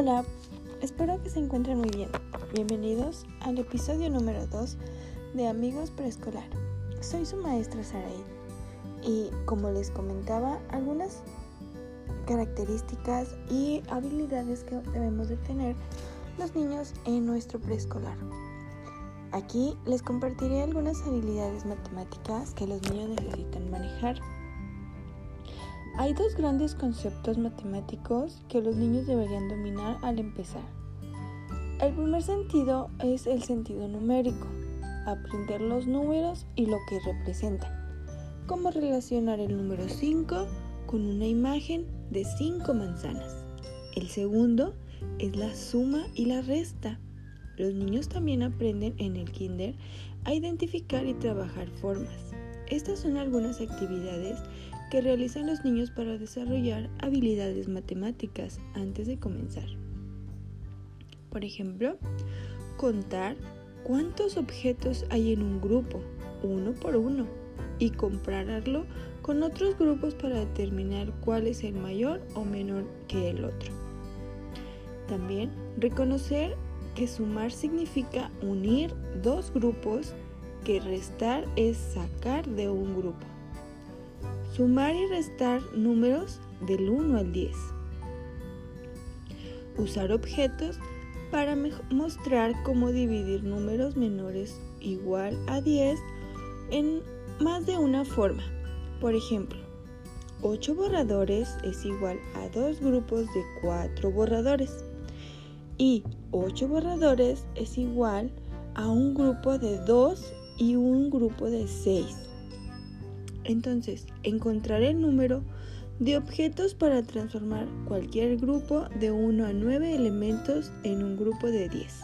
Hola, espero que se encuentren muy bien. Bienvenidos al episodio número 2 de Amigos Preescolar. Soy su maestra Saraí y como les comentaba, algunas características y habilidades que debemos de tener los niños en nuestro preescolar. Aquí les compartiré algunas habilidades matemáticas que los niños necesitan manejar. Hay dos grandes conceptos matemáticos que los niños deberían dominar al empezar. El primer sentido es el sentido numérico, aprender los números y lo que representan, cómo relacionar el número 5 con una imagen de 5 manzanas. El segundo es la suma y la resta. Los niños también aprenden en el kinder a identificar y trabajar formas. Estas son algunas actividades que realizan los niños para desarrollar habilidades matemáticas antes de comenzar. Por ejemplo, contar cuántos objetos hay en un grupo, uno por uno, y compararlo con otros grupos para determinar cuál es el mayor o menor que el otro. También reconocer que sumar significa unir dos grupos, que restar es sacar de un grupo. Sumar y restar números del 1 al 10. Usar objetos para mostrar cómo dividir números menores igual a 10 en más de una forma. Por ejemplo, 8 borradores es igual a dos grupos de 4 borradores. Y 8 borradores es igual a un grupo de 2 y un grupo de 6. Entonces, encontrar el número de objetos para transformar cualquier grupo de 1 a 9 elementos en un grupo de 10.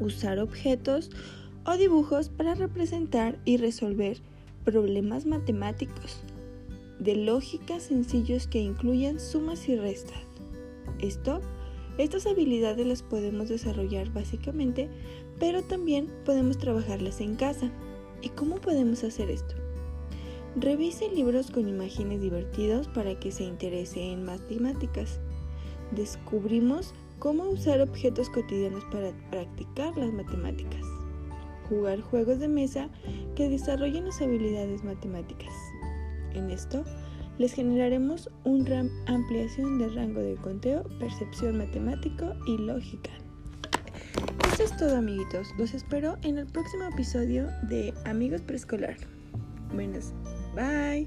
Usar objetos o dibujos para representar y resolver problemas matemáticos de lógica sencillos que incluyan sumas y restas. Esto, estas habilidades las podemos desarrollar básicamente, pero también podemos trabajarlas en casa. ¿Y cómo podemos hacer esto? Revise libros con imágenes divertidos para que se interese en matemáticas. Descubrimos cómo usar objetos cotidianos para practicar las matemáticas. Jugar juegos de mesa que desarrollen las habilidades matemáticas. En esto, les generaremos una ampliación de rango de conteo, percepción matemático y lógica. Esto es todo amiguitos, los espero en el próximo episodio de Amigos Preescolar. Buenas Bye.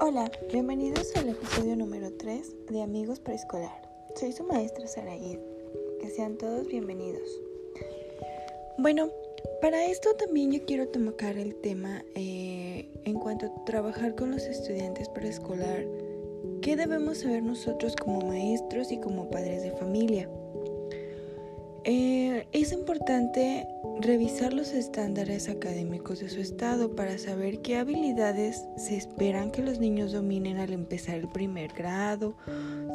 Hola, bienvenidos al episodio número 3 de Amigos Preescolar. Soy su maestra Saraid. Que sean todos bienvenidos. Bueno, para esto también yo quiero tocar el tema eh, en cuanto a trabajar con los estudiantes preescolar ¿Qué debemos saber nosotros como maestros y como padres de familia? Eh, es importante revisar los estándares académicos de su estado para saber qué habilidades se esperan que los niños dominen al empezar el primer grado,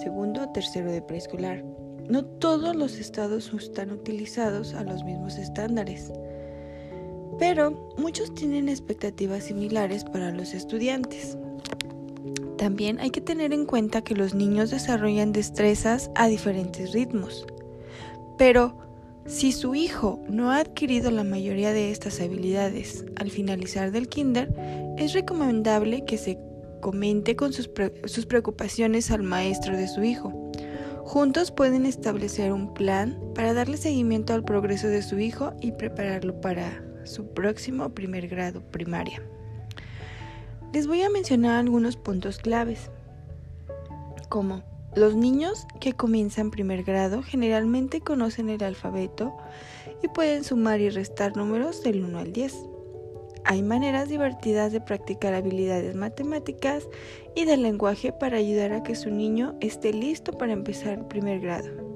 segundo o tercero de preescolar. No todos los estados están utilizados a los mismos estándares, pero muchos tienen expectativas similares para los estudiantes. También hay que tener en cuenta que los niños desarrollan destrezas a diferentes ritmos. Pero si su hijo no ha adquirido la mayoría de estas habilidades al finalizar del kinder, es recomendable que se comente con sus, sus preocupaciones al maestro de su hijo. Juntos pueden establecer un plan para darle seguimiento al progreso de su hijo y prepararlo para su próximo primer grado primaria. Les voy a mencionar algunos puntos claves, como los niños que comienzan primer grado generalmente conocen el alfabeto y pueden sumar y restar números del 1 al 10. Hay maneras divertidas de practicar habilidades matemáticas y del lenguaje para ayudar a que su niño esté listo para empezar primer grado.